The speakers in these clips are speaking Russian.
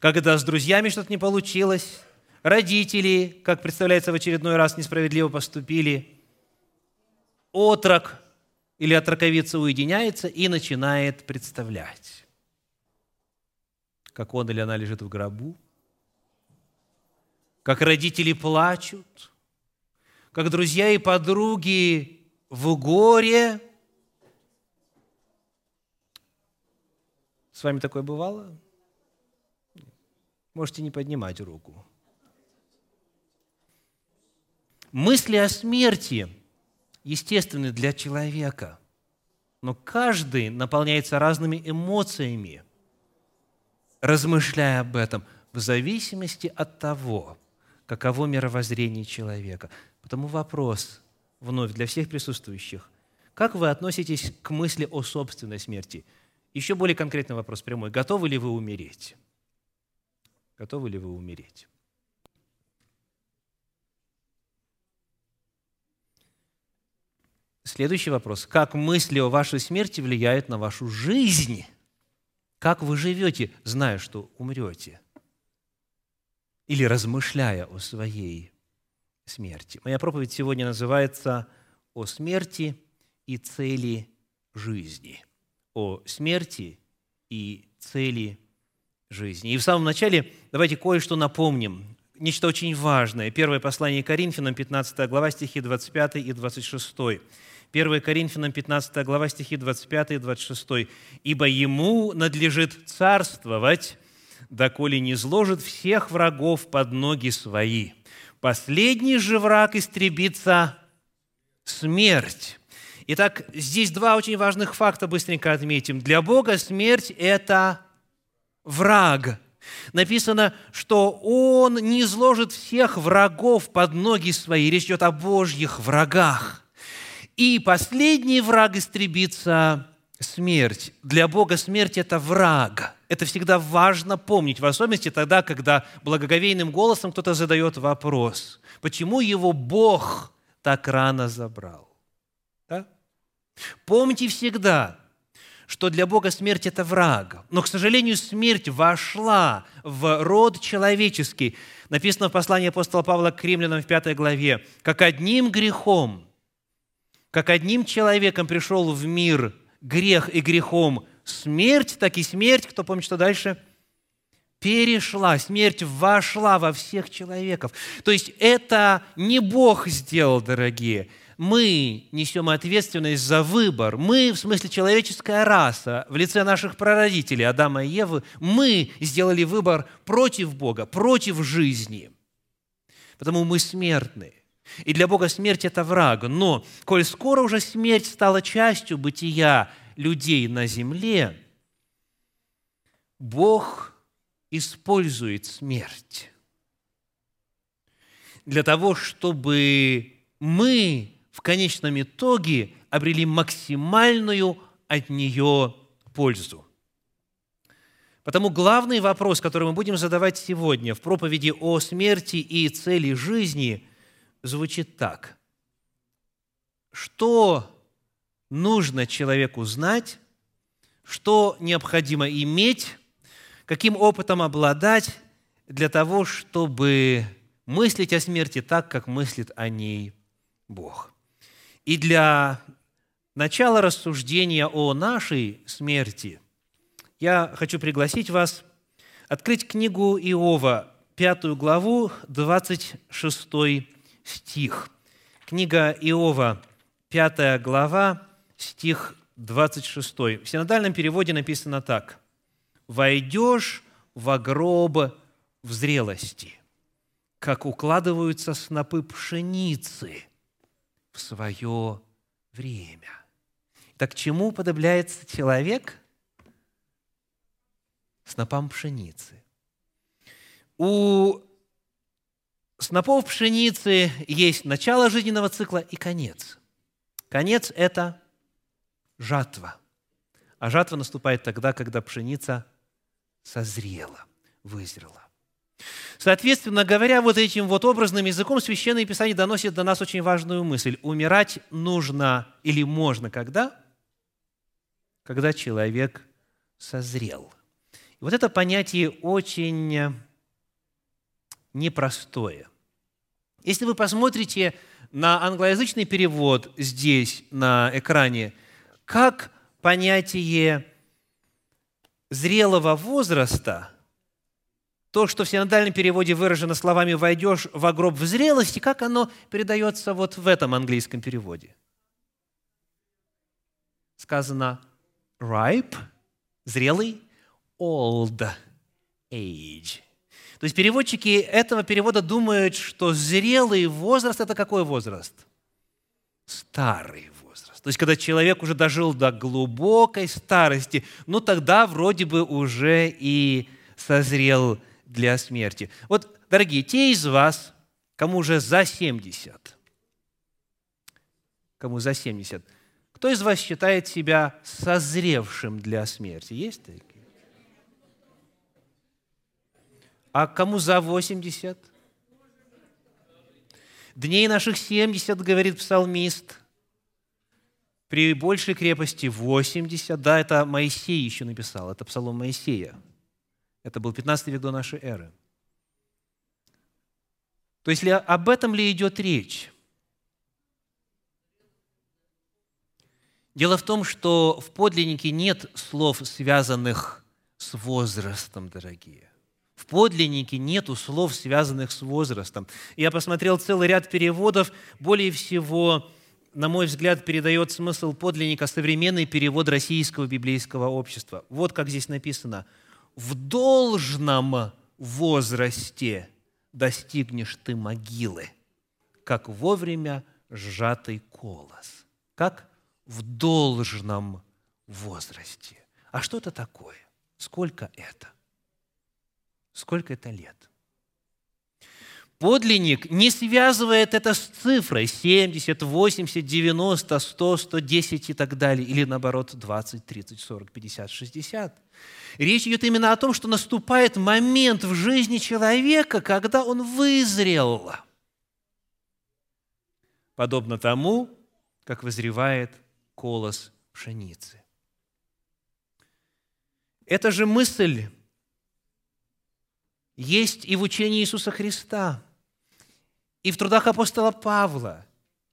когда с друзьями что-то не получилось, родители, как представляется, в очередной раз несправедливо поступили, отрок или отроковица уединяется и начинает представлять, как он или она лежит в гробу, как родители плачут, как друзья и подруги в горе. С вами такое бывало? Можете не поднимать руку. Мысли о смерти естественны для человека, но каждый наполняется разными эмоциями, размышляя об этом, в зависимости от того, каково мировоззрение человека. Потому вопрос вновь для всех присутствующих. Как вы относитесь к мысли о собственной смерти? Еще более конкретный вопрос прямой. Готовы ли вы умереть? Готовы ли вы умереть? Следующий вопрос. Как мысли о вашей смерти влияют на вашу жизнь? Как вы живете, зная, что умрете? Или размышляя о своей смерти? Моя проповедь сегодня называется «О смерти и цели жизни». О смерти и цели жизни. И в самом начале давайте кое-что напомним. Нечто очень важное. Первое послание Коринфянам, 15 глава, стихи 25 и 26. 1 Коринфянам 15 глава, стихи 25 и 26. «Ибо ему надлежит царствовать, доколе не изложит всех врагов под ноги свои. Последний же враг истребится смерть». Итак, здесь два очень важных факта быстренько отметим. Для Бога смерть – это враг. Написано, что Он не изложит всех врагов под ноги свои. Речь идет о Божьих врагах. И последний враг истребится – смерть. Для Бога смерть – это враг. Это всегда важно помнить, в особенности тогда, когда благоговейным голосом кто-то задает вопрос, почему его Бог так рано забрал. Помните всегда, что для Бога смерть – это враг. Но, к сожалению, смерть вошла в род человеческий. Написано в послании апостола Павла к римлянам в пятой главе, как одним грехом – как одним человеком пришел в мир грех и грехом смерть, так и смерть, кто помнит, что дальше? Перешла, смерть вошла во всех человеков. То есть это не Бог сделал, дорогие. Мы несем ответственность за выбор. Мы, в смысле человеческая раса, в лице наших прародителей Адама и Евы, мы сделали выбор против Бога, против жизни. Потому мы смертные. И для Бога смерть – это враг. Но, коль скоро уже смерть стала частью бытия людей на земле, Бог использует смерть для того, чтобы мы в конечном итоге обрели максимальную от нее пользу. Потому главный вопрос, который мы будем задавать сегодня в проповеди о смерти и цели жизни – звучит так. Что нужно человеку знать, что необходимо иметь, каким опытом обладать для того, чтобы мыслить о смерти так, как мыслит о ней Бог. И для начала рассуждения о нашей смерти я хочу пригласить вас открыть книгу Иова, пятую главу, 26 стих. Книга Иова, 5 глава, стих 26. В синодальном переводе написано так. «Войдешь в гроб в зрелости, как укладываются снопы пшеницы в свое время». Так чему подобляется человек? Снопам пшеницы. У снопов пшеницы есть начало жизненного цикла и конец. Конец – это жатва. А жатва наступает тогда, когда пшеница созрела, вызрела. Соответственно говоря, вот этим вот образным языком Священное Писание доносит до нас очень важную мысль. Умирать нужно или можно когда? Когда человек созрел. Вот это понятие очень непростое. Если вы посмотрите на англоязычный перевод здесь, на экране, как понятие зрелого возраста, то, что в синодальном переводе выражено словами «войдешь в гроб в зрелости», как оно передается вот в этом английском переводе? Сказано ripe, зрелый, old age. То есть переводчики этого перевода думают, что зрелый возраст – это какой возраст? Старый возраст. То есть, когда человек уже дожил до глубокой старости, ну тогда вроде бы уже и созрел для смерти. Вот, дорогие, те из вас, кому уже за 70, кому за 70, кто из вас считает себя созревшим для смерти? Есть такие? А кому за 80? Дней наших 70, говорит псалмист. При большей крепости 80. Да, это Моисей еще написал, это псалом Моисея. Это был 15 век до нашей эры. То есть об этом ли идет речь? Дело в том, что в подлиннике нет слов, связанных с возрастом, дорогие. В подлиннике нет слов, связанных с возрастом. Я посмотрел целый ряд переводов. Более всего, на мой взгляд, передает смысл подлинника современный перевод российского библейского общества. Вот как здесь написано. «В должном возрасте достигнешь ты могилы, как вовремя сжатый колос». Как в должном возрасте. А что это такое? Сколько это? Сколько это лет? Подлинник не связывает это с цифрой 70, 80, 90, 100, 110 и так далее, или наоборот 20, 30, 40, 50, 60. Речь идет именно о том, что наступает момент в жизни человека, когда он вызрел. Подобно тому, как вызревает колос пшеницы. Эта же мысль есть и в учении Иисуса Христа, и в трудах апостола Павла,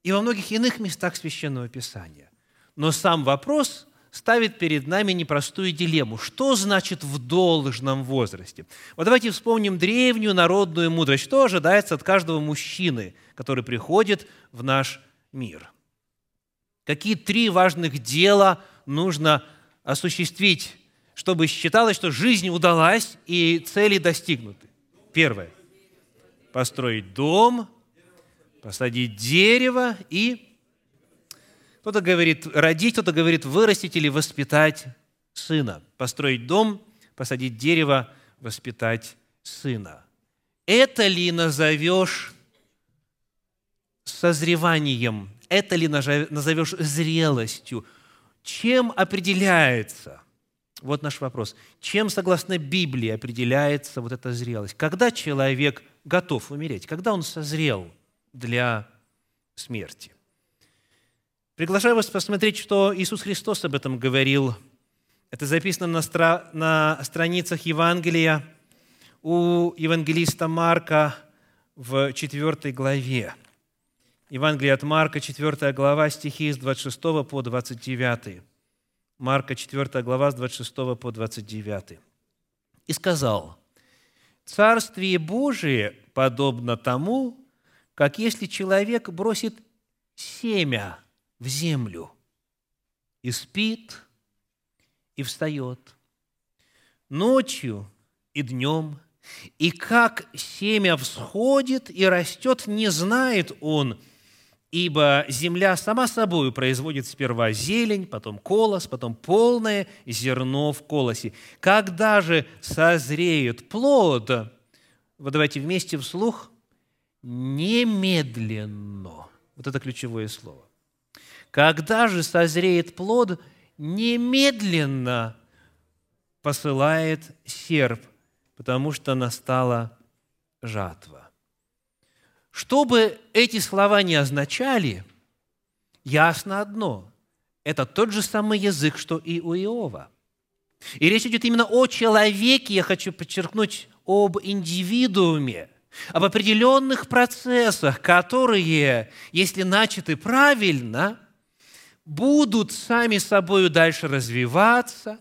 и во многих иных местах Священного Писания. Но сам вопрос ставит перед нами непростую дилемму. Что значит в должном возрасте? Вот давайте вспомним древнюю народную мудрость. Что ожидается от каждого мужчины, который приходит в наш мир? Какие три важных дела нужно осуществить чтобы считалось, что жизнь удалась и цели достигнуты. Первое. Построить дом, посадить дерево и кто-то говорит родить, кто-то говорит вырастить или воспитать сына. Построить дом, посадить дерево, воспитать сына. Это ли назовешь созреванием? Это ли назовешь зрелостью? Чем определяется – вот наш вопрос. Чем, согласно Библии, определяется вот эта зрелость? Когда человек готов умереть? Когда он созрел для смерти? Приглашаю вас посмотреть, что Иисус Христос об этом говорил. Это записано на, стра... на страницах Евангелия у евангелиста Марка в 4 главе. Евангелие от Марка, 4 глава, стихи с 26 по 29. Марка 4 глава с 26 по 29. «И сказал, «Царствие Божие подобно тому, как если человек бросит семя в землю и спит, и встает ночью и днем, и как семя всходит и растет, не знает он, Ибо земля сама собой производит сперва зелень, потом колос, потом полное зерно в колосе. Когда же созреет плод, вот давайте вместе вслух, немедленно. Вот это ключевое слово. Когда же созреет плод, немедленно посылает серп, потому что настала жатва. Что бы эти слова не означали, ясно одно – это тот же самый язык, что и у Иова. И речь идет именно о человеке, я хочу подчеркнуть, об индивидууме, об определенных процессах, которые, если начаты правильно, будут сами собой дальше развиваться,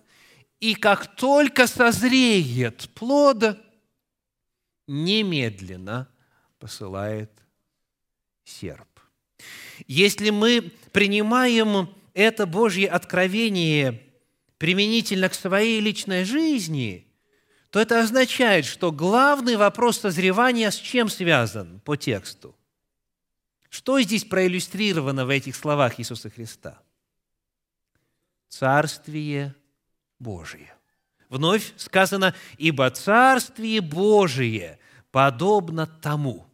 и как только созреет плод, немедленно посылает серп. Если мы принимаем это Божье откровение применительно к своей личной жизни, то это означает, что главный вопрос созревания с чем связан по тексту? Что здесь проиллюстрировано в этих словах Иисуса Христа? Царствие Божие. Вновь сказано, ибо Царствие Божие подобно тому.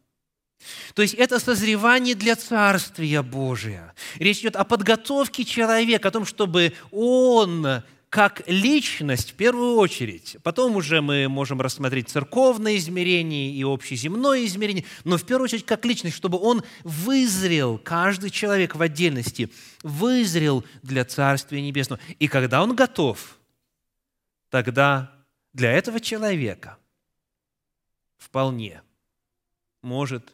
То есть это созревание для Царствия Божия. Речь идет о подготовке человека, о том, чтобы он как личность в первую очередь. Потом уже мы можем рассмотреть церковное измерение и общеземное измерение, но в первую очередь как личность, чтобы он вызрел, каждый человек в отдельности, вызрел для Царствия Небесного. И когда он готов, тогда для этого человека вполне может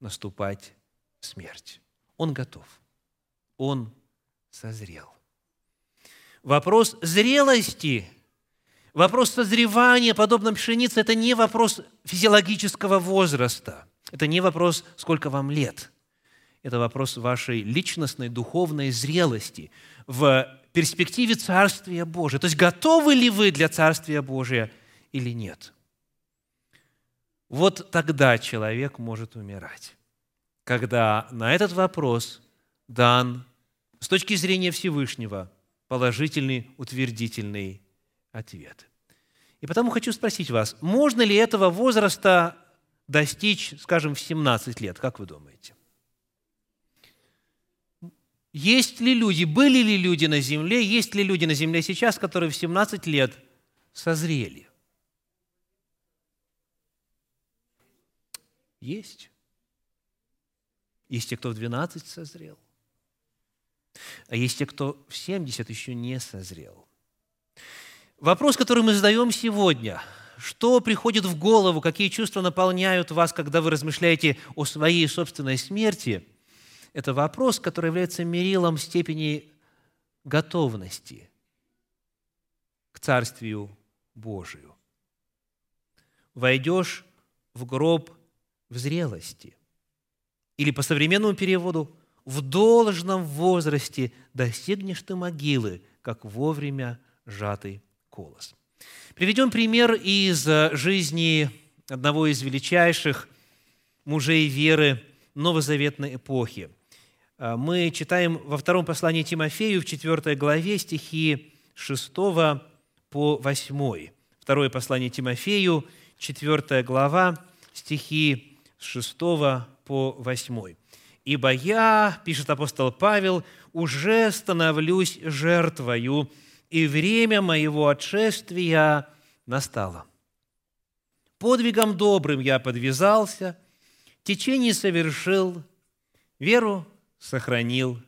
наступать смерть. Он готов. Он созрел. Вопрос зрелости, вопрос созревания, подобно пшенице, это не вопрос физиологического возраста. Это не вопрос, сколько вам лет. Это вопрос вашей личностной, духовной зрелости в перспективе Царствия Божия. То есть готовы ли вы для Царствия Божия или нет? Вот тогда человек может умирать, когда на этот вопрос дан с точки зрения Всевышнего положительный, утвердительный ответ. И потому хочу спросить вас, можно ли этого возраста достичь, скажем, в 17 лет? Как вы думаете? Есть ли люди, были ли люди на земле, есть ли люди на земле сейчас, которые в 17 лет созрели? Есть. Есть те, кто в 12 созрел. А есть те, кто в 70 еще не созрел. Вопрос, который мы задаем сегодня, что приходит в голову, какие чувства наполняют вас, когда вы размышляете о своей собственной смерти, это вопрос, который является мерилом степени готовности к Царствию Божию. Войдешь в гроб в зрелости. Или по современному переводу – в должном возрасте достигнешь ты могилы, как вовремя сжатый колос. Приведем пример из жизни одного из величайших мужей веры новозаветной эпохи. Мы читаем во втором послании Тимофею в 4 главе стихи 6 по 8. Второе послание Тимофею, 4 глава, стихи с 6 по 8. «Ибо я, – пишет апостол Павел, – уже становлюсь жертвою, и время моего отшествия настало. Подвигом добрым я подвязался, течение совершил, веру сохранил.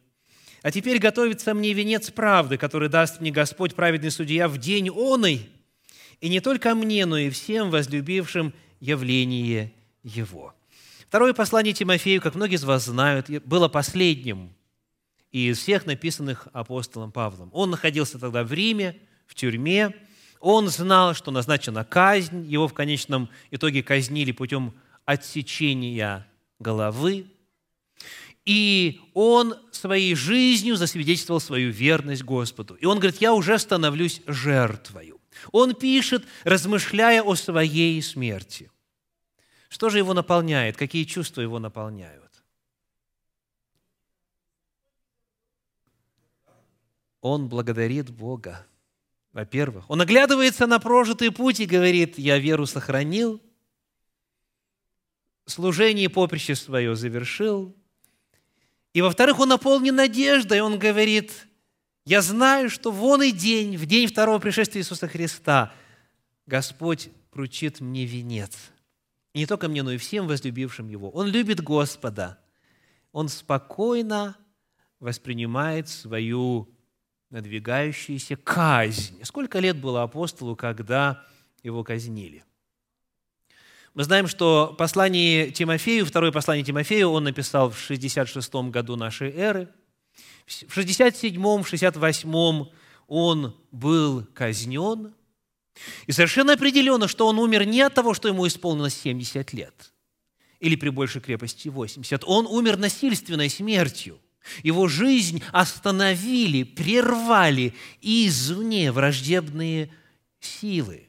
А теперь готовится мне венец правды, который даст мне Господь, праведный судья, в день оный, и не только мне, но и всем возлюбившим явление Его». Второе послание Тимофею, как многие из вас знают, было последним из всех написанных апостолом Павлом. Он находился тогда в Риме, в тюрьме. Он знал, что назначена казнь. Его в конечном итоге казнили путем отсечения головы. И он своей жизнью засвидетельствовал свою верность Господу. И он говорит, я уже становлюсь жертвою. Он пишет, размышляя о своей смерти – что же его наполняет? Какие чувства его наполняют? Он благодарит Бога. Во-первых, он оглядывается на прожитый путь и говорит, я веру сохранил, служение поприще свое завершил. И во-вторых, он наполнен надеждой, он говорит, я знаю, что вон и день, в день второго пришествия Иисуса Христа, Господь вручит мне венец – не только мне, но и всем возлюбившим Его. Он любит Господа. Он спокойно воспринимает свою надвигающуюся казнь. Сколько лет было апостолу, когда его казнили? Мы знаем, что послание Тимофею, второе послание Тимофею он написал в 66 году нашей эры. В 67-м, 68-м он был казнен. И совершенно определенно, что он умер не от того, что ему исполнилось 70 лет или при большей крепости 80. Он умер насильственной смертью. Его жизнь остановили, прервали извне враждебные силы.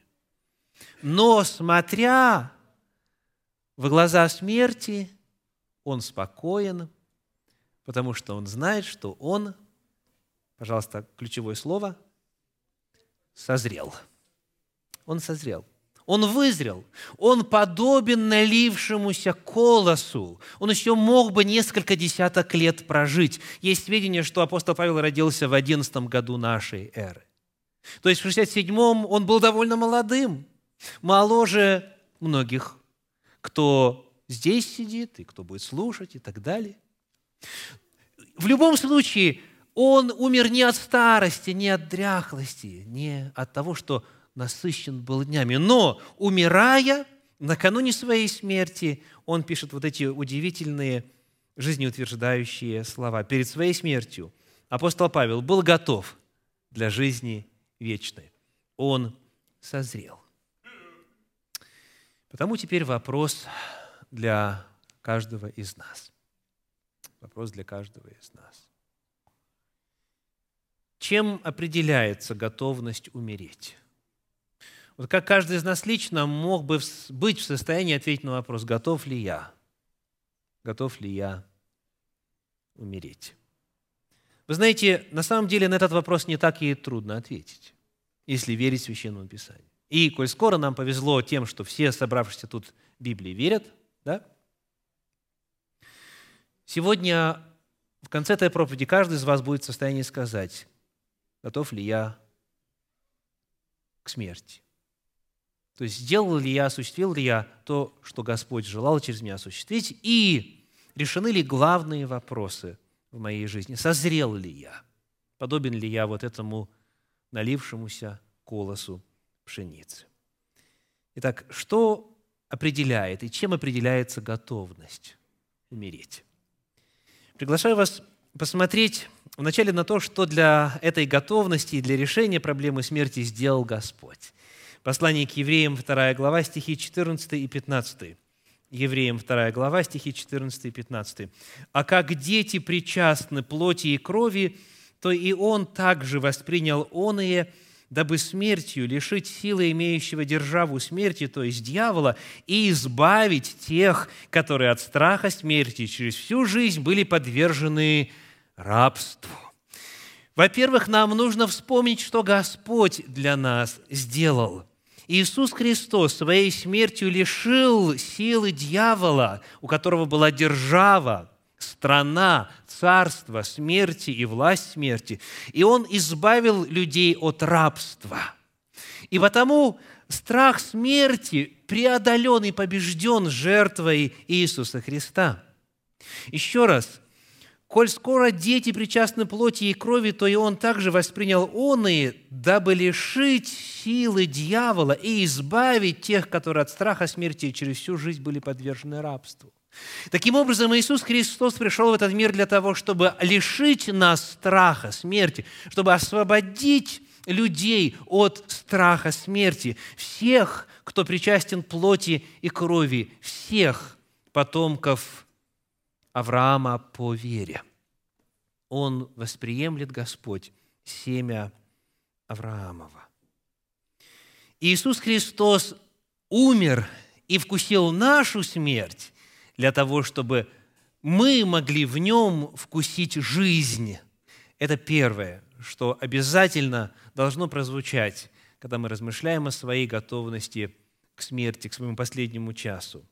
Но, смотря в глаза смерти, он спокоен, потому что он знает, что он, пожалуйста, ключевое слово, созрел. Он созрел. Он вызрел. Он подобен налившемуся колосу. Он еще мог бы несколько десяток лет прожить. Есть сведения, что апостол Павел родился в 11 году нашей эры. То есть в 67-м он был довольно молодым, моложе многих, кто здесь сидит и кто будет слушать и так далее. В любом случае, он умер не от старости, не от дряхлости, не от того, что насыщен был днями. Но, умирая, накануне своей смерти, он пишет вот эти удивительные жизнеутверждающие слова. Перед своей смертью апостол Павел был готов для жизни вечной. Он созрел. Потому теперь вопрос для каждого из нас. Вопрос для каждого из нас. Чем определяется готовность умереть? Вот как каждый из нас лично мог бы быть в состоянии ответить на вопрос, готов ли я? Готов ли я умереть? Вы знаете, на самом деле на этот вопрос не так и трудно ответить, если верить Священному Писанию. И, коль скоро нам повезло тем, что все собравшиеся тут Библии верят, да? Сегодня в конце этой проповеди каждый из вас будет в состоянии сказать, готов ли я к смерти. То есть сделал ли я, осуществил ли я то, что Господь желал через меня осуществить, и решены ли главные вопросы в моей жизни. Созрел ли я? Подобен ли я вот этому налившемуся колосу пшеницы? Итак, что определяет и чем определяется готовность умереть? Приглашаю вас посмотреть вначале на то, что для этой готовности и для решения проблемы смерти сделал Господь. Послание к евреям, 2 глава, стихи 14 и 15. Евреям 2 глава, стихи 14 и 15. «А как дети причастны плоти и крови, то и он также воспринял оные, дабы смертью лишить силы имеющего державу смерти, то есть дьявола, и избавить тех, которые от страха смерти через всю жизнь были подвержены рабству». Во-первых, нам нужно вспомнить, что Господь для нас сделал – Иисус Христос своей смертью лишил силы дьявола, у которого была держава, страна, царство смерти и власть смерти. И Он избавил людей от рабства. И потому страх смерти преодолен и побежден жертвой Иисуса Христа. Еще раз, Коль скоро дети причастны плоти и крови, то и он также воспринял он и, дабы лишить силы дьявола и избавить тех, которые от страха смерти через всю жизнь были подвержены рабству. Таким образом, Иисус Христос пришел в этот мир для того, чтобы лишить нас страха смерти, чтобы освободить людей от страха смерти, всех, кто причастен плоти и крови, всех потомков Авраама по вере. Он восприемлет Господь семя Авраамова. Иисус Христос умер и вкусил нашу смерть для того, чтобы мы могли в нем вкусить жизнь. Это первое, что обязательно должно прозвучать, когда мы размышляем о своей готовности к смерти, к своему последнему часу.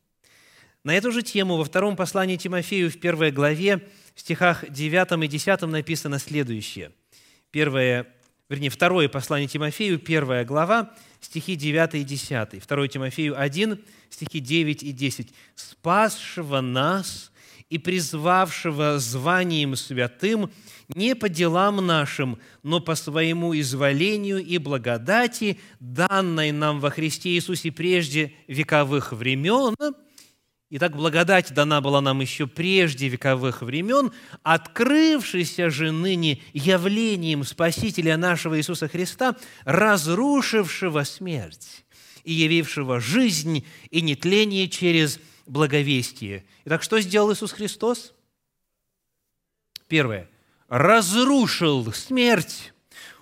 На эту же тему во втором послании Тимофею в первой главе, в стихах 9 и 10 написано следующее. Первое, вернее, второе послание Тимофею, первая глава, стихи 9 и 10. Второе Тимофею 1, стихи 9 и 10. «Спасшего нас и призвавшего званием святым не по делам нашим, но по своему изволению и благодати, данной нам во Христе Иисусе прежде вековых времен, Итак, благодать дана была нам еще прежде вековых времен, открывшейся же ныне явлением Спасителя нашего Иисуса Христа, разрушившего смерть и явившего жизнь и нетление через благовестие. Итак, что сделал Иисус Христос? Первое. Разрушил смерть.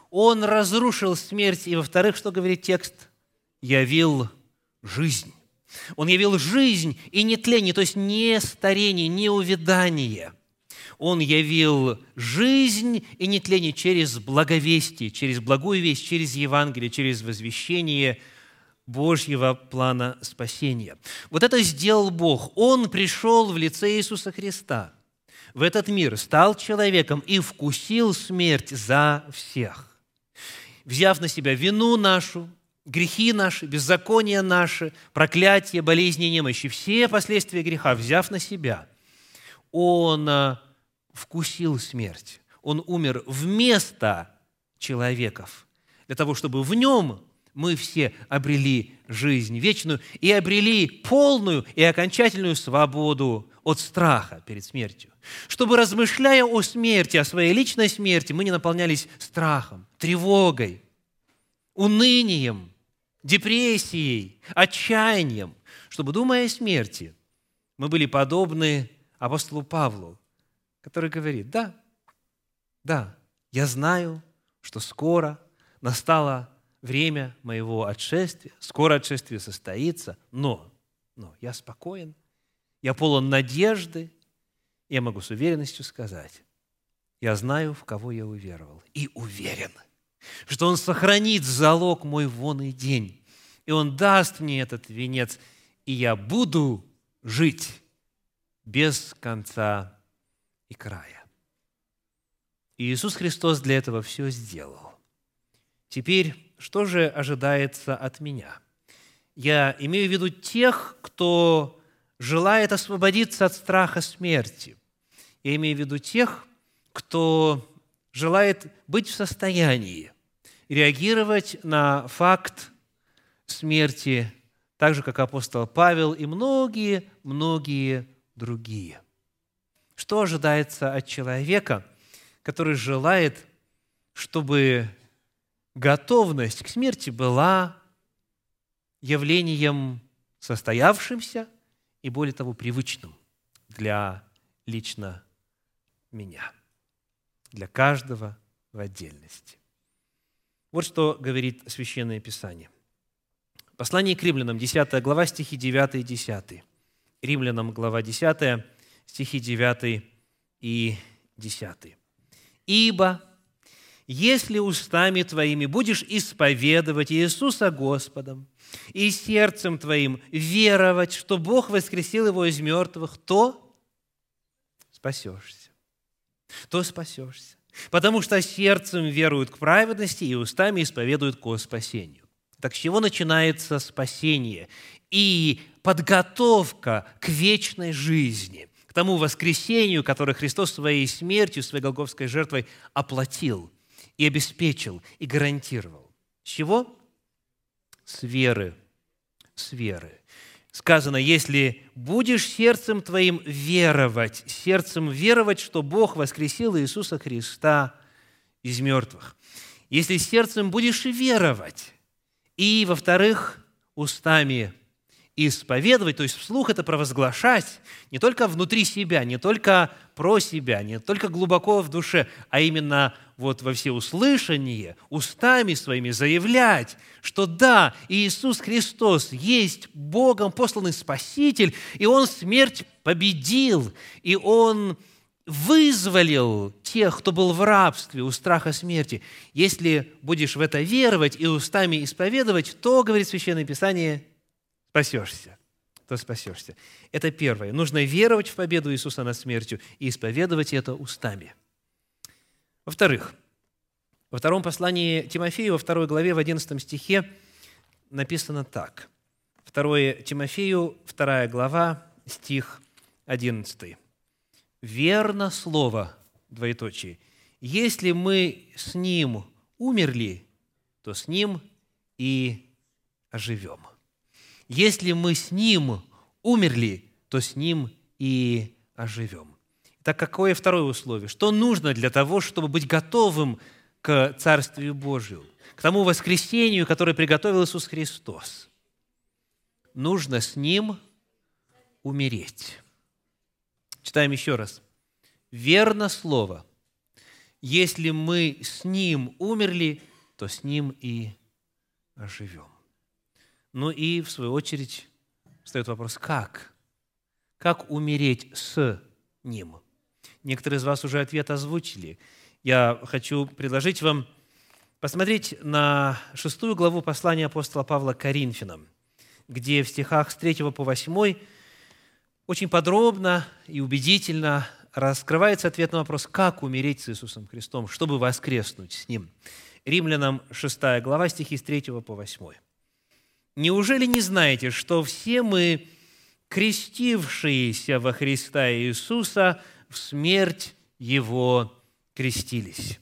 Он разрушил смерть. И, во-вторых, что говорит текст? Явил жизнь. Он явил жизнь и нетление, то есть не старение, не увядание. Он явил жизнь и нетление через благовестие, через благую весть, через Евангелие, через возвещение – Божьего плана спасения. Вот это сделал Бог. Он пришел в лице Иисуса Христа в этот мир, стал человеком и вкусил смерть за всех. Взяв на себя вину нашу, грехи наши, беззакония наши, проклятие, болезни, немощи, все последствия греха, взяв на себя, Он а, вкусил смерть. Он умер вместо человеков, для того, чтобы в нем мы все обрели жизнь вечную и обрели полную и окончательную свободу от страха перед смертью. Чтобы, размышляя о смерти, о своей личной смерти, мы не наполнялись страхом, тревогой, унынием, депрессией, отчаянием. Чтобы, думая о смерти, мы были подобны апостолу Павлу, который говорит, да, да, я знаю, что скоро настало время моего отшествия, скоро отшествие состоится, но, но я спокоен, я полон надежды, я могу с уверенностью сказать, я знаю, в кого я уверовал, и уверен, что Он сохранит залог мой вон и день, и Он даст мне этот венец, и я буду жить без конца и края. И Иисус Христос для этого все сделал. Теперь что же ожидается от меня? Я имею в виду тех, кто желает освободиться от страха смерти. Я имею в виду тех, кто желает быть в состоянии реагировать на факт смерти, так же, как апостол Павел и многие-многие другие. Что ожидается от человека, который желает, чтобы готовность к смерти была явлением состоявшимся и, более того, привычным для лично меня, для каждого в отдельности. Вот что говорит Священное Писание. Послание к римлянам, 10 глава, стихи 9 и 10. Римлянам, глава 10, стихи 9 и 10. «Ибо если устами твоими будешь исповедовать Иисуса Господом и сердцем твоим веровать, что Бог воскресил его из мертвых, то спасешься. То спасешься. Потому что сердцем веруют к праведности и устами исповедуют к спасению. Так с чего начинается спасение и подготовка к вечной жизни, к тому воскресению, которое Христос своей смертью, своей голговской жертвой оплатил – и обеспечил, и гарантировал. С чего? С веры. С веры. Сказано, если будешь сердцем твоим веровать, сердцем веровать, что Бог воскресил Иисуса Христа из мертвых. Если сердцем будешь веровать, и, во-вторых, устами исповедовать, то есть вслух это провозглашать, не только внутри себя, не только про себя, не только глубоко в душе, а именно вот во всеуслышание, устами своими заявлять, что да, Иисус Христос есть Богом посланный Спаситель, и Он смерть победил, и Он вызволил тех, кто был в рабстве у страха смерти. Если будешь в это веровать и устами исповедовать, то, говорит Священное Писание, спасешься, то спасешься. Это первое. Нужно веровать в победу Иисуса над смертью и исповедовать это устами. Во-вторых, во втором послании Тимофею, во второй главе, в 11 стихе написано так. Второе Тимофею, вторая глава, стих 11. верно слово, двоеточие, если мы с Ним умерли, то с Ним и оживем. Если мы с Ним умерли, то с Ним и оживем. Так какое второе условие? Что нужно для того, чтобы быть готовым к Царствию Божию, к тому воскресению, которое приготовил Иисус Христос? Нужно с Ним умереть. Читаем еще раз. Верно слово. Если мы с Ним умерли, то с Ним и оживем. Ну и, в свою очередь, встает вопрос, как? Как умереть с Ним? Некоторые из вас уже ответ озвучили. Я хочу предложить вам посмотреть на шестую главу послания апостола Павла Коринфянам, где в стихах с 3 по 8 очень подробно и убедительно раскрывается ответ на вопрос, как умереть с Иисусом Христом, чтобы воскреснуть с Ним. Римлянам 6 глава, стихи с 3 по 8. «Неужели не знаете, что все мы, крестившиеся во Христа Иисуса, в смерть Его крестились?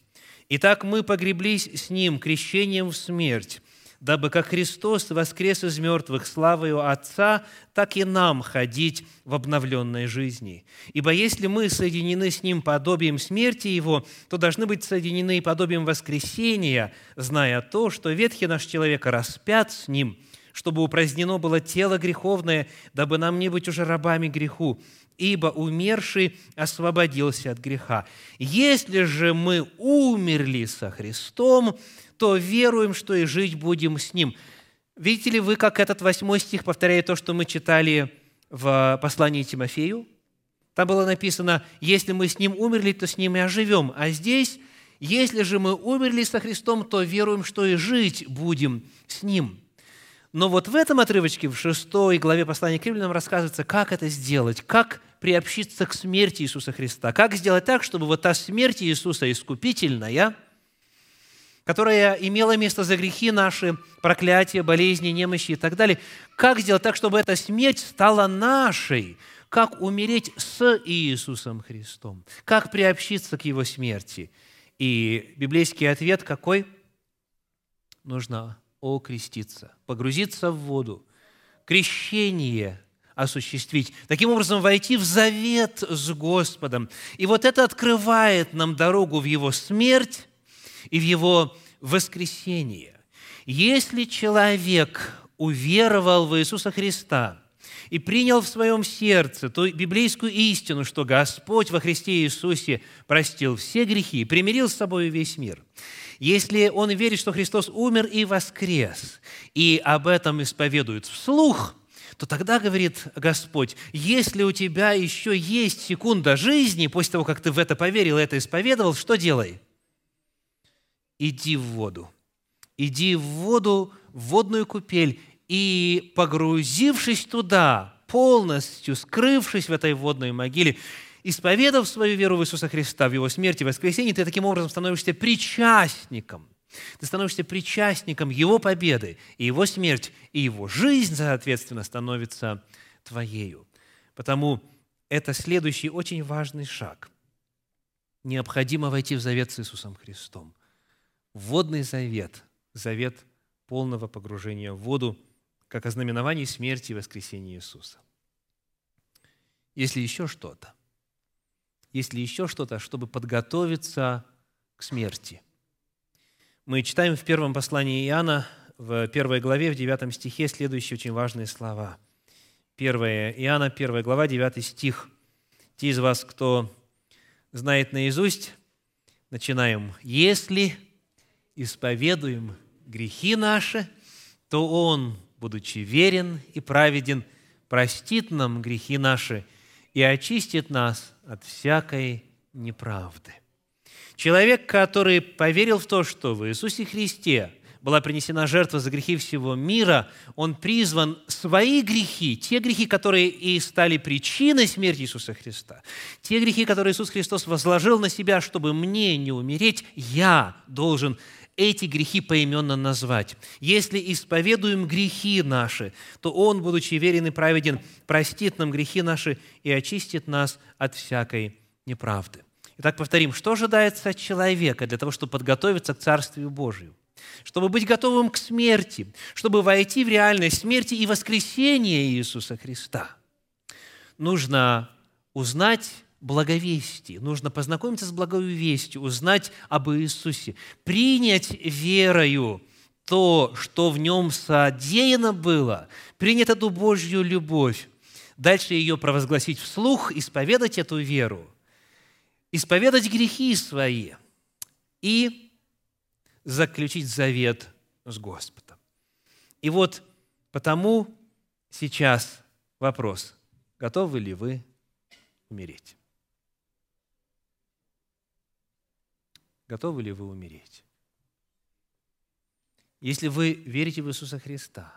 Итак, мы погреблись с Ним крещением в смерть, дабы как Христос воскрес из мертвых славою Отца, так и нам ходить в обновленной жизни. Ибо если мы соединены с Ним подобием смерти Его, то должны быть соединены и подобием воскресения, зная то, что ветхий наш человек распят с Ним, чтобы упразднено было тело греховное, дабы нам не быть уже рабами греху, ибо умерший освободился от греха. Если же мы умерли со Христом, то веруем, что и жить будем с Ним. Видите ли вы, как этот восьмой стих повторяет то, что мы читали в послании Тимофею? Там было написано, если мы с Ним умерли, то с Ним и оживем. А здесь, если же мы умерли со Христом, то веруем, что и жить будем с Ним. Но вот в этом отрывочке, в шестой главе послания к римлянам, рассказывается, как это сделать, как приобщиться к смерти Иисуса Христа, как сделать так, чтобы вот та смерть Иисуса искупительная – которая имела место за грехи наши, проклятия, болезни, немощи и так далее. Как сделать так, чтобы эта смерть стала нашей? Как умереть с Иисусом Христом? Как приобщиться к Его смерти? И библейский ответ какой? Нужно окреститься, погрузиться в воду, крещение осуществить, таким образом войти в завет с Господом. И вот это открывает нам дорогу в Его смерть, и в Его воскресение. Если человек уверовал в Иисуса Христа и принял в своем сердце ту библейскую истину, что Господь во Христе Иисусе простил все грехи и примирил с собой весь мир, если он верит, что Христос умер и воскрес, и об этом исповедует вслух – то тогда, говорит Господь, если у тебя еще есть секунда жизни, после того, как ты в это поверил и это исповедовал, что делай? иди в воду. Иди в воду, в водную купель, и, погрузившись туда, полностью скрывшись в этой водной могиле, исповедав свою веру в Иисуса Христа, в Его смерти и воскресении, ты таким образом становишься причастником. Ты становишься причастником Его победы, и Его смерть, и Его жизнь, соответственно, становится твоею. Потому это следующий очень важный шаг. Необходимо войти в завет с Иисусом Христом – водный завет, завет полного погружения в воду, как ознаменование смерти и воскресения Иисуса. Если еще что-то, если еще что-то, чтобы подготовиться к смерти. Мы читаем в первом послании Иоанна, в первой главе, в девятом стихе, следующие очень важные слова. 1 Иоанна, первая глава, девятый стих. Те из вас, кто знает наизусть, начинаем. «Если исповедуем грехи наши, то Он, будучи верен и праведен, простит нам грехи наши и очистит нас от всякой неправды. Человек, который поверил в то, что в Иисусе Христе была принесена жертва за грехи всего мира, он призван свои грехи, те грехи, которые и стали причиной смерти Иисуса Христа, те грехи, которые Иисус Христос возложил на себя, чтобы мне не умереть, я должен эти грехи поименно назвать. Если исповедуем грехи наши, то Он, будучи верен и праведен, простит нам грехи наши и очистит нас от всякой неправды. Итак, повторим, что ожидается от человека для того, чтобы подготовиться к Царствию Божию? Чтобы быть готовым к смерти, чтобы войти в реальность смерти и воскресения Иисуса Христа. Нужно узнать благовестие, нужно познакомиться с благой вестью, узнать об Иисусе, принять верою то, что в нем содеяно было, принять эту Божью любовь, дальше ее провозгласить вслух, исповедать эту веру, исповедать грехи свои и заключить завет с Господом. И вот потому сейчас вопрос, готовы ли вы умереть? Готовы ли вы умереть? Если вы верите в Иисуса Христа,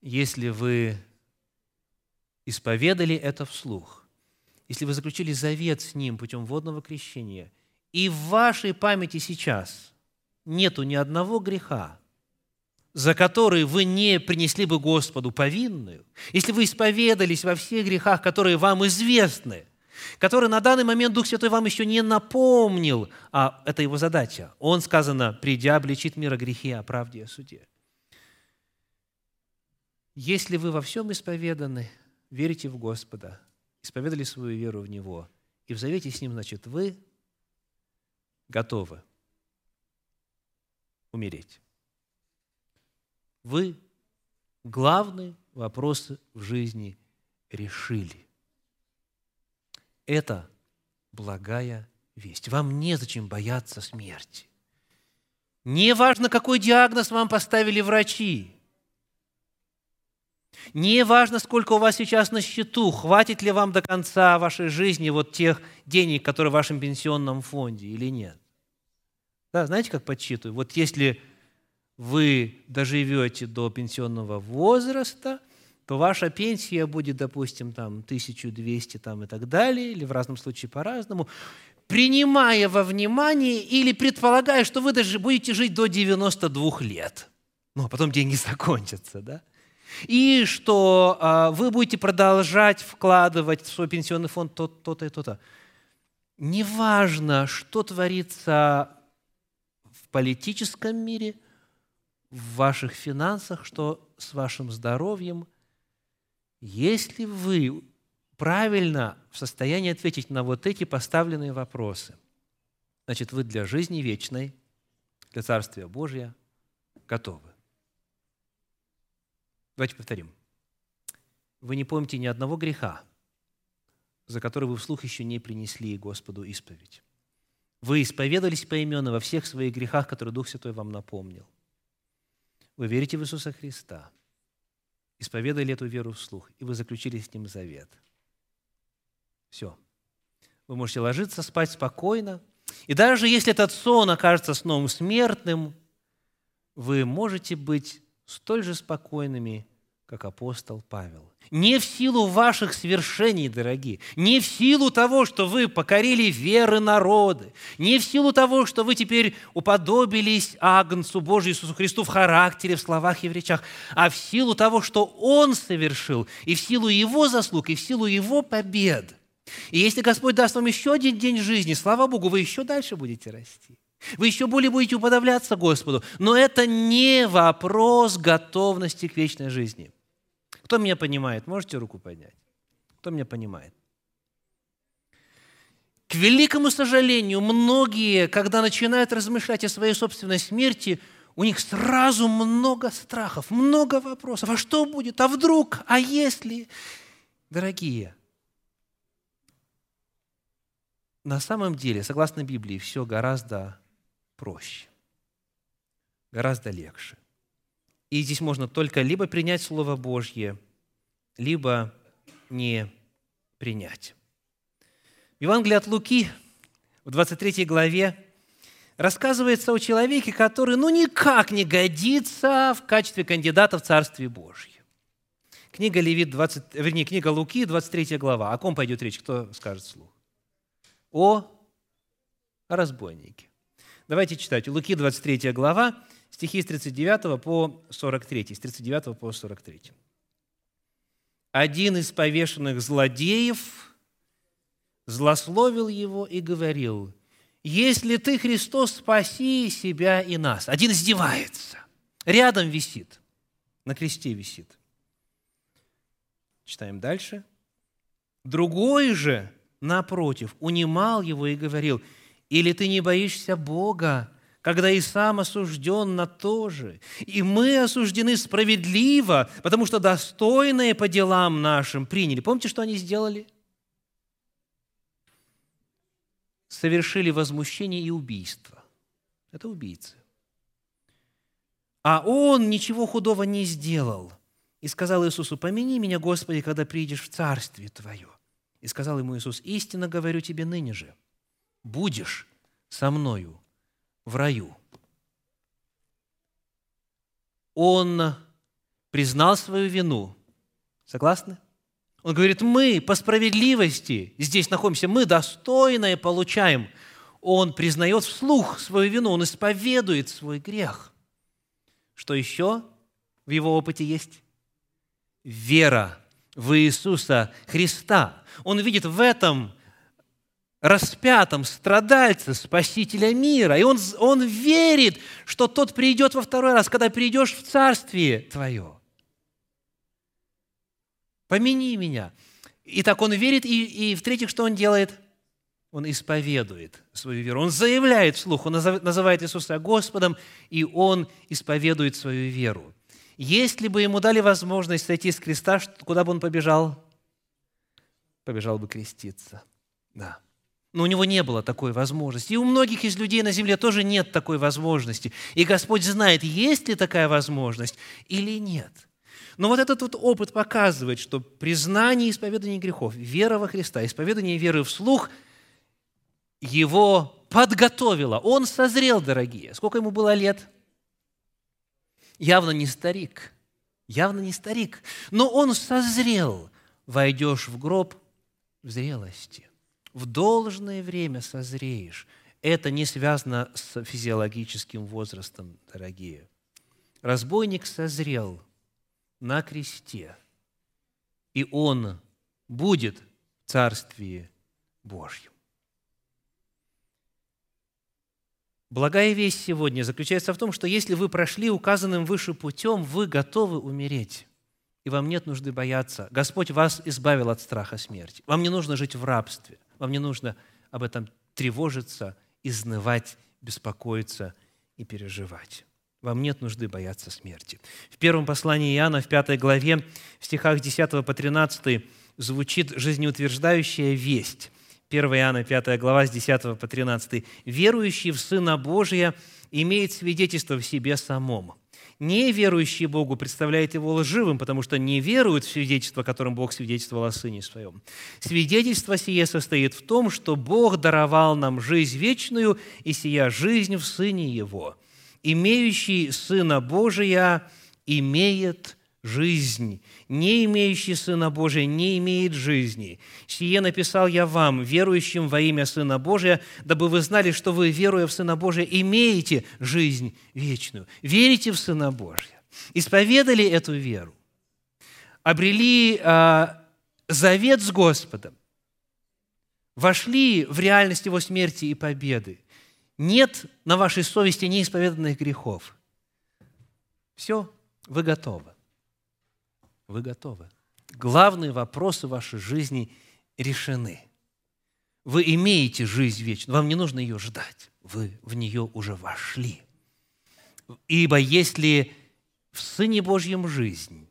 если вы исповедали это вслух, если вы заключили завет с Ним путем водного крещения, и в вашей памяти сейчас нету ни одного греха, за который вы не принесли бы Господу повинную, если вы исповедались во всех грехах, которые вам известны, которые на данный момент Дух Святой вам еще не напомнил, а это его задача. Он, сказано, придя, обличит мира грехи о правде и о суде. Если вы во всем исповеданы, верите в Господа, исповедали свою веру в Него, и в завете с Ним, значит, вы готовы умереть. Вы главный вопрос в жизни решили. Это благая весть. Вам незачем бояться смерти. Не важно, какой диагноз вам поставили врачи. Не важно, сколько у вас сейчас на счету, хватит ли вам до конца вашей жизни вот тех денег, которые в вашем пенсионном фонде или нет. Да, знаете, как подсчитываю? Вот если вы доживете до пенсионного возраста, то ваша пенсия будет, допустим, там 1200 там, и так далее, или в разном случае по-разному, принимая во внимание или предполагая, что вы даже будете жить до 92 лет. Ну, а потом деньги закончатся, да? И что а, вы будете продолжать вкладывать в свой пенсионный фонд то-то, и то-то. Неважно, что творится в политическом мире, в ваших финансах, что с вашим здоровьем, если вы правильно в состоянии ответить на вот эти поставленные вопросы, значит, вы для жизни вечной, для Царствия Божия готовы. Давайте повторим. Вы не помните ни одного греха, за который вы вслух еще не принесли Господу исповедь. Вы исповедались поименно во всех своих грехах, которые Дух Святой вам напомнил. Вы верите в Иисуса Христа, исповедали эту веру вслух, и вы заключили с Ним завет. Все. Вы можете ложиться, спать спокойно. И даже если этот сон окажется сном смертным, вы можете быть столь же спокойными, как апостол Павел. Не в силу ваших свершений, дорогие, не в силу того, что вы покорили веры народы, не в силу того, что вы теперь уподобились Агнцу Божию Иисусу Христу в характере, в словах и в речах, а в силу того, что Он совершил, и в силу Его заслуг, и в силу Его побед. И если Господь даст вам еще один день жизни, слава Богу, вы еще дальше будете расти. Вы еще более будете уподобляться Господу. Но это не вопрос готовности к вечной жизни. Кто меня понимает? Можете руку поднять? Кто меня понимает? К великому сожалению, многие, когда начинают размышлять о своей собственной смерти, у них сразу много страхов, много вопросов. А что будет? А вдруг? А если? Дорогие, на самом деле, согласно Библии, все гораздо проще, гораздо легче. И здесь можно только либо принять Слово Божье, либо не принять. В Евангелии от Луки, в 23 главе, рассказывается о человеке, который ну никак не годится в качестве кандидата в Царствие Божье. Книга Левит, 20, вернее, книга Луки, 23 глава. О ком пойдет речь? Кто скажет слух? О разбойнике. Давайте читать. Луки, 23 глава, стихи с 39 по 43. С 39 по 43. Один из повешенных злодеев злословил его и говорил, «Если ты, Христос, спаси себя и нас». Один издевается, рядом висит, на кресте висит. Читаем дальше. Другой же, напротив, унимал его и говорил, «Или ты не боишься Бога, когда и сам осужден на то же. И мы осуждены справедливо, потому что достойные по делам нашим приняли. Помните, что они сделали? Совершили возмущение и убийство. Это убийцы. А он ничего худого не сделал. И сказал Иисусу, помяни меня, Господи, когда придешь в Царствие Твое. И сказал ему Иисус, истинно говорю тебе ныне же, будешь со мною в раю. Он признал свою вину. Согласны? Он говорит, мы по справедливости здесь находимся, мы достойное получаем. Он признает вслух свою вину, он исповедует свой грех. Что еще в его опыте есть? Вера в Иисуса Христа. Он видит в этом распятом страдальца, спасителя мира. И он, он верит, что тот придет во второй раз, когда придешь в царствие твое. Помяни меня. И так он верит, и, и в-третьих, что он делает? Он исповедует свою веру. Он заявляет вслух, он называет Иисуса Господом, и он исповедует свою веру. Если бы ему дали возможность сойти с креста, куда бы он побежал? Побежал бы креститься. Да. Но у него не было такой возможности. И у многих из людей на земле тоже нет такой возможности. И Господь знает, есть ли такая возможность или нет. Но вот этот вот опыт показывает, что признание и исповедание грехов, вера во Христа, исповедание веры вслух его подготовило. Он созрел, дорогие. Сколько ему было лет? Явно не старик. Явно не старик. Но он созрел. Войдешь в гроб в зрелости в должное время созреешь. Это не связано с физиологическим возрастом, дорогие. Разбойник созрел на кресте, и он будет в Царстве Божьем. Благая весть сегодня заключается в том, что если вы прошли указанным выше путем, вы готовы умереть и вам нет нужды бояться. Господь вас избавил от страха смерти. Вам не нужно жить в рабстве. Вам не нужно об этом тревожиться, изнывать, беспокоиться и переживать. Вам нет нужды бояться смерти. В первом послании Иоанна, в пятой главе, в стихах 10 по 13 звучит жизнеутверждающая весть. 1 Иоанна, 5 глава, с 10 по 13. «Верующий в Сына Божия имеет свидетельство в себе самом, неверующий Богу представляет его лживым, потому что не верует в свидетельство, которым Бог свидетельствовал о Сыне Своем. Свидетельство сие состоит в том, что Бог даровал нам жизнь вечную, и сия жизнь в Сыне Его. Имеющий Сына Божия имеет жизнь. Не имеющий Сына Божия не имеет жизни. Сие написал я вам, верующим во имя Сына Божия, дабы вы знали, что вы, веруя в Сына Божия, имеете жизнь вечную. Верите в Сына Божия. Исповедали эту веру. Обрели э, завет с Господом. Вошли в реальность Его смерти и победы. Нет на вашей совести неисповеданных грехов. Все, вы готовы вы готовы. Главные вопросы вашей жизни решены. Вы имеете жизнь вечную, вам не нужно ее ждать, вы в нее уже вошли. Ибо если в Сыне Божьем жизнь,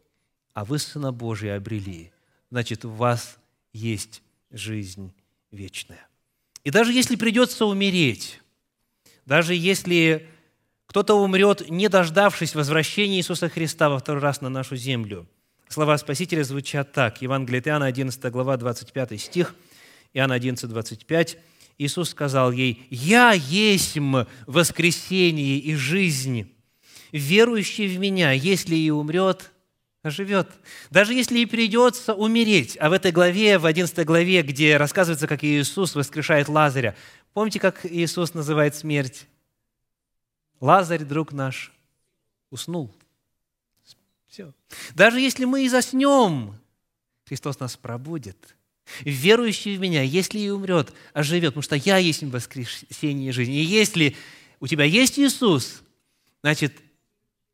а вы Сына Божия обрели, значит, у вас есть жизнь вечная. И даже если придется умереть, даже если кто-то умрет, не дождавшись возвращения Иисуса Христа во второй раз на нашу землю, Слова Спасителя звучат так. Евангелие от Иоанна, 11 глава, 25 стих, Иоанна 11, 25. Иисус сказал ей, «Я есть воскресение и жизнь. Верующий в Меня, если и умрет, оживет. Даже если и придется умереть. А в этой главе, в 11 главе, где рассказывается, как Иисус воскрешает Лазаря, помните, как Иисус называет смерть? Лазарь, друг наш, уснул. Все. Даже если мы и заснем, Христос нас пробудет Верующий в Меня, если и умрет, оживет, потому что Я есть воскресение жизни. И если у тебя есть Иисус, значит,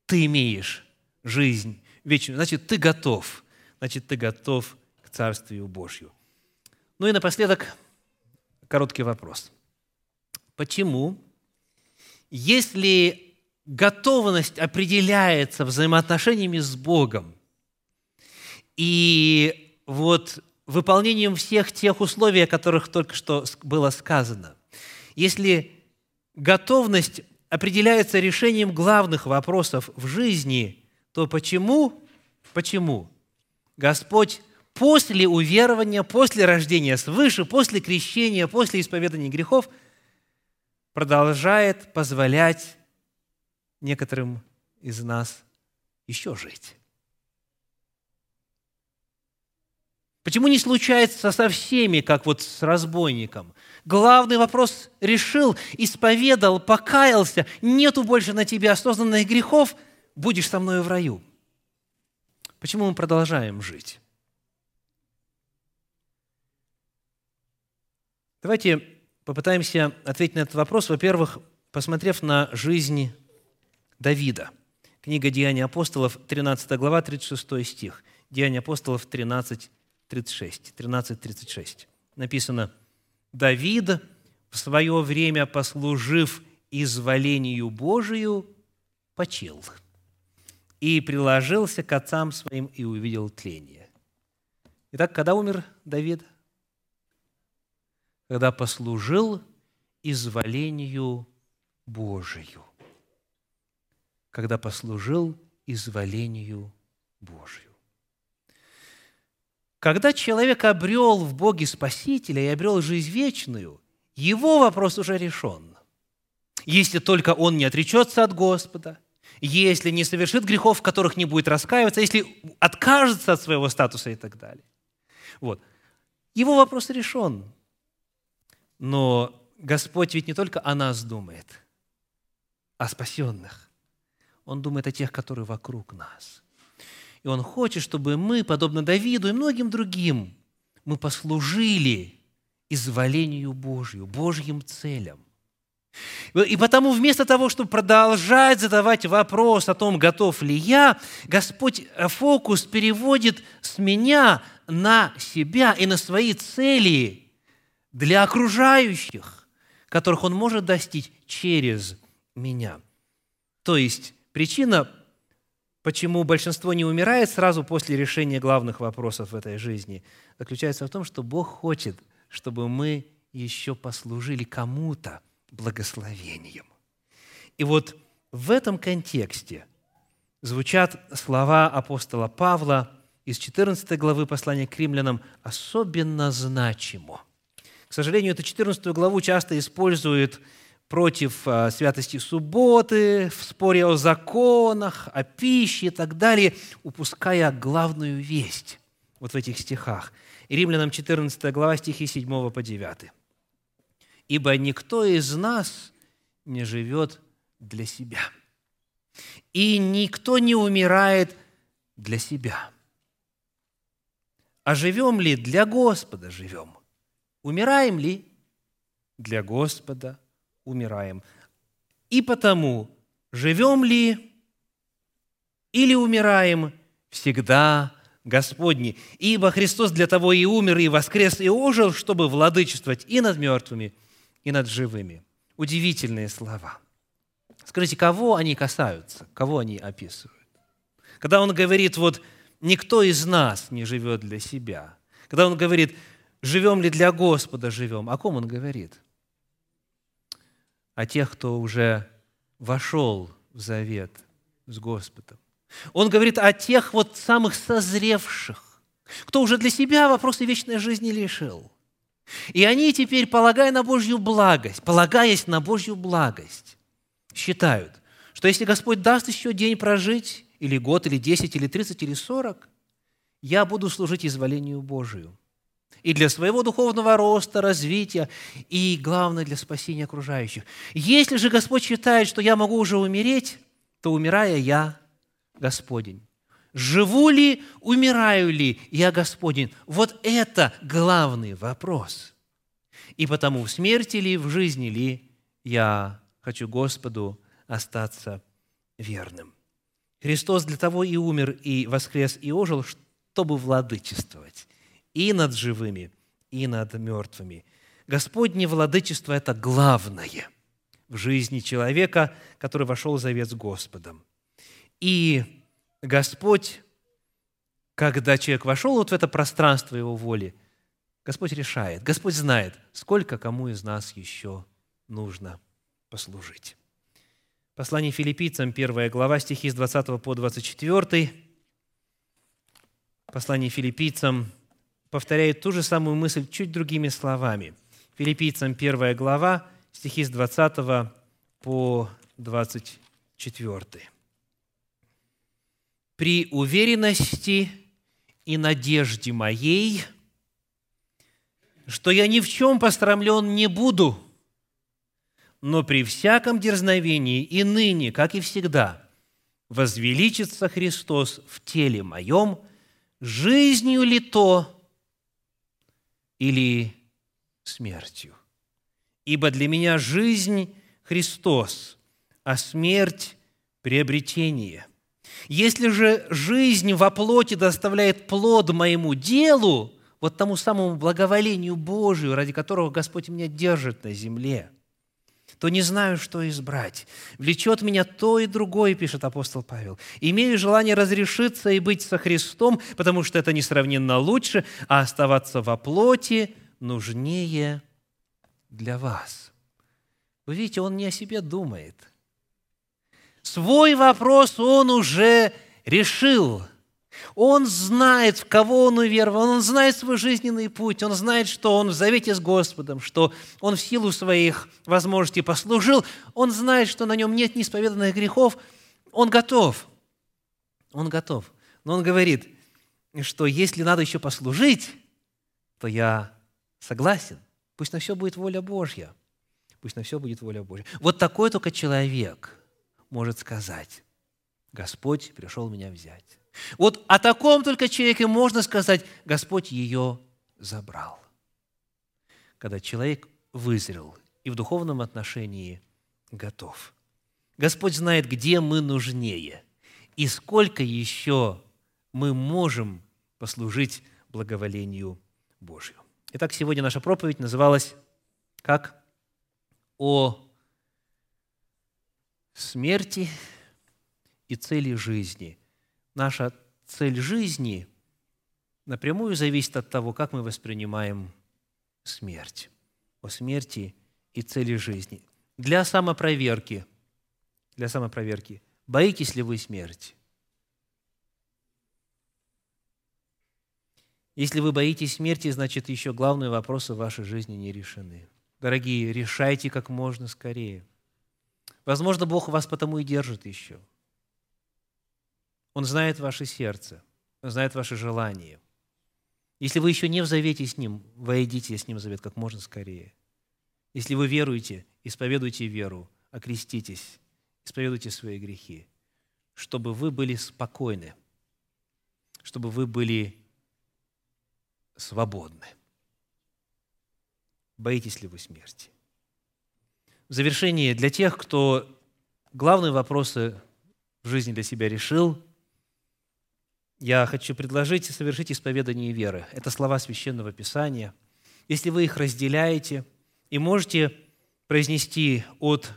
ты имеешь жизнь вечную, значит, ты готов, значит, ты готов к Царствию Божью. Ну и напоследок короткий вопрос. Почему, если готовность определяется взаимоотношениями с Богом. И вот выполнением всех тех условий, о которых только что было сказано, если готовность определяется решением главных вопросов в жизни, то почему, почему? Господь после уверования, после рождения свыше, после крещения, после исповедания грехов продолжает позволять некоторым из нас еще жить? Почему не случается со всеми, как вот с разбойником? Главный вопрос решил, исповедал, покаялся, нету больше на тебе осознанных грехов, будешь со мной в раю. Почему мы продолжаем жить? Давайте попытаемся ответить на этот вопрос, во-первых, посмотрев на жизнь Давида. Книга «Деяния апостолов», 13 глава, 36 стих. «Деяния апостолов» 13, 36. 13, 36. Написано, «Давид, в свое время послужив изволению Божию, почил и приложился к отцам своим и увидел тление». Итак, когда умер Давид? Когда послужил изволению Божию. Когда послужил изволению Божию. Когда человек обрел в Боге Спасителя и обрел жизнь вечную, его вопрос уже решен. Если только он не отречется от Господа, если не совершит грехов, в которых не будет раскаиваться, если откажется от своего статуса и так далее. Вот. Его вопрос решен. Но Господь ведь не только о нас думает, о спасенных. Он думает о тех, которые вокруг нас. И Он хочет, чтобы мы, подобно Давиду и многим другим, мы послужили изволению Божью, Божьим целям. И потому вместо того, чтобы продолжать задавать вопрос о том, готов ли я, Господь фокус переводит с меня на себя и на свои цели для окружающих, которых Он может достичь через меня. То есть причина почему большинство не умирает сразу после решения главных вопросов в этой жизни, заключается в том, что Бог хочет, чтобы мы еще послужили кому-то благословением. И вот в этом контексте звучат слова апостола Павла из 14 главы послания к римлянам особенно значимо. К сожалению, эту 14 главу часто используют против а, святости субботы, в споре о законах, о пище и так далее, упуская главную весть вот в этих стихах. Римлянам 14 глава, стихи 7 по 9. «Ибо никто из нас не живет для себя, и никто не умирает для себя. А живем ли для Господа живем? Умираем ли для Господа умираем. И потому, живем ли или умираем, всегда Господни. Ибо Христос для того и умер, и воскрес, и ожил, чтобы владычествовать и над мертвыми, и над живыми. Удивительные слова. Скажите, кого они касаются? Кого они описывают? Когда он говорит, вот, никто из нас не живет для себя. Когда он говорит, живем ли для Господа живем, о ком он говорит? О тех, кто уже вошел в завет с Господом. Он говорит о тех вот самых созревших, кто уже для себя вопросы вечной жизни решил. И они теперь, полагая на Божью благость, полагаясь на Божью благость, считают, что если Господь даст еще день прожить, или год, или десять, или тридцать, или сорок, я буду служить изволению Божию и для своего духовного роста, развития, и, главное, для спасения окружающих. Если же Господь считает, что я могу уже умереть, то, умирая, я Господень. Живу ли, умираю ли я Господень? Вот это главный вопрос. И потому в смерти ли, в жизни ли я хочу Господу остаться верным. Христос для того и умер, и воскрес, и ожил, чтобы владычествовать и над живыми, и над мертвыми. Господне владычество – это главное в жизни человека, который вошел в завет с Господом. И Господь, когда человек вошел вот в это пространство его воли, Господь решает, Господь знает, сколько кому из нас еще нужно послужить. Послание филиппийцам, 1 глава, стихи с 20 по 24. Послание филиппийцам повторяет ту же самую мысль чуть другими словами. Филиппийцам 1 глава, стихи с 20 по 24. «При уверенности и надежде моей, что я ни в чем пострамлен не буду, но при всяком дерзновении и ныне, как и всегда, возвеличится Христос в теле моем, жизнью ли то или смертью. Ибо для меня жизнь – Христос, а смерть – приобретение. Если же жизнь во плоти доставляет плод моему делу, вот тому самому благоволению Божию, ради которого Господь меня держит на земле – то не знаю, что избрать. Влечет меня то и другое, пишет апостол Павел. Имею желание разрешиться и быть со Христом, потому что это несравненно лучше, а оставаться во плоти нужнее для вас. Вы видите, он не о себе думает. Свой вопрос он уже решил – он знает, в кого он уверовал, он знает свой жизненный путь, он знает, что он в завете с Господом, что он в силу своих возможностей послужил, он знает, что на нем нет неисповеданных грехов, он готов. Он готов. Но он говорит, что если надо еще послужить, то я согласен. Пусть на все будет воля Божья. Пусть на все будет воля Божья. Вот такой только человек может сказать, Господь пришел меня взять. Вот о таком только человеке можно сказать, Господь ее забрал. Когда человек вызрел и в духовном отношении готов. Господь знает, где мы нужнее и сколько еще мы можем послужить благоволению Божью. Итак, сегодня наша проповедь называлась как «О смерти и цели жизни» наша цель жизни напрямую зависит от того, как мы воспринимаем смерть. О смерти и цели жизни. Для самопроверки, для самопроверки, боитесь ли вы смерти? Если вы боитесь смерти, значит, еще главные вопросы в вашей жизни не решены. Дорогие, решайте как можно скорее. Возможно, Бог вас потому и держит еще – он знает ваше сердце, Он знает ваши желания. Если вы еще не в завете с Ним, войдите с Ним в завет как можно скорее. Если вы веруете, исповедуйте веру, окреститесь, исповедуйте свои грехи, чтобы вы были спокойны, чтобы вы были свободны. Боитесь ли вы смерти? В завершение, для тех, кто главные вопросы в жизни для себя решил – я хочу предложить совершить исповедание веры. Это слова Священного Писания. Если вы их разделяете и можете произнести от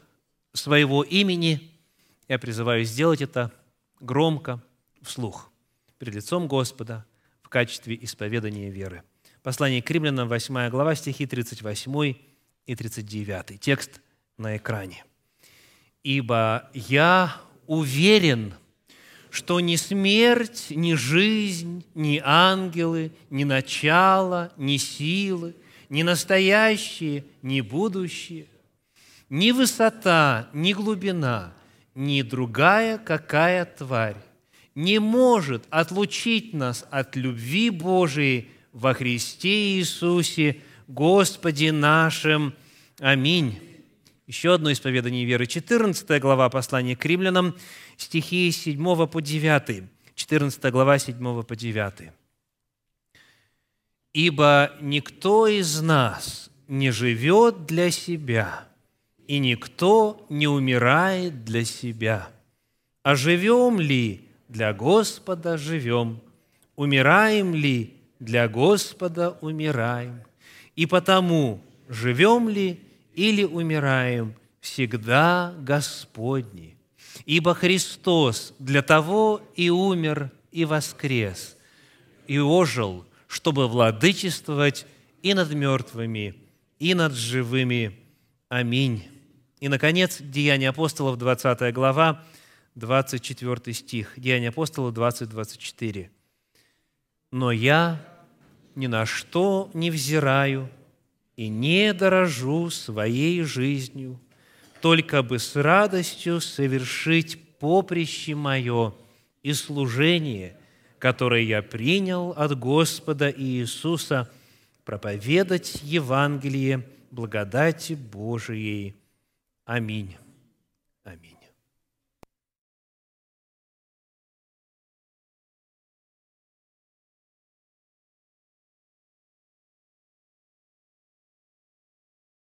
своего имени, я призываю сделать это громко, вслух, перед лицом Господа в качестве исповедания веры. Послание к римлянам, 8 глава, стихи 38 и 39. Текст на экране. «Ибо я уверен, что ни смерть, ни жизнь, ни ангелы, ни начало, ни силы, ни настоящие, ни будущее, ни высота, ни глубина, ни другая какая тварь не может отлучить нас от любви Божией во Христе Иисусе, Господе нашим. Аминь. Еще одно исповедание веры. 14 глава послания к римлянам, стихи с 7 по 9. 14 глава 7 по 9. «Ибо никто из нас не живет для себя, и никто не умирает для себя. А живем ли для Господа живем, умираем ли для Господа умираем. И потому живем ли или умираем, всегда Господни. Ибо Христос для того и умер, и воскрес, и ожил, чтобы владычествовать и над мертвыми, и над живыми. Аминь. И, наконец, Деяния апостолов, 20 глава, 24 стих. Деяния апостолов 20, 24. «Но я ни на что не взираю и не дорожу своей жизнью, только бы с радостью совершить поприще мое и служение, которое я принял от Господа Иисуса, проповедать Евангелие благодати Божией. Аминь.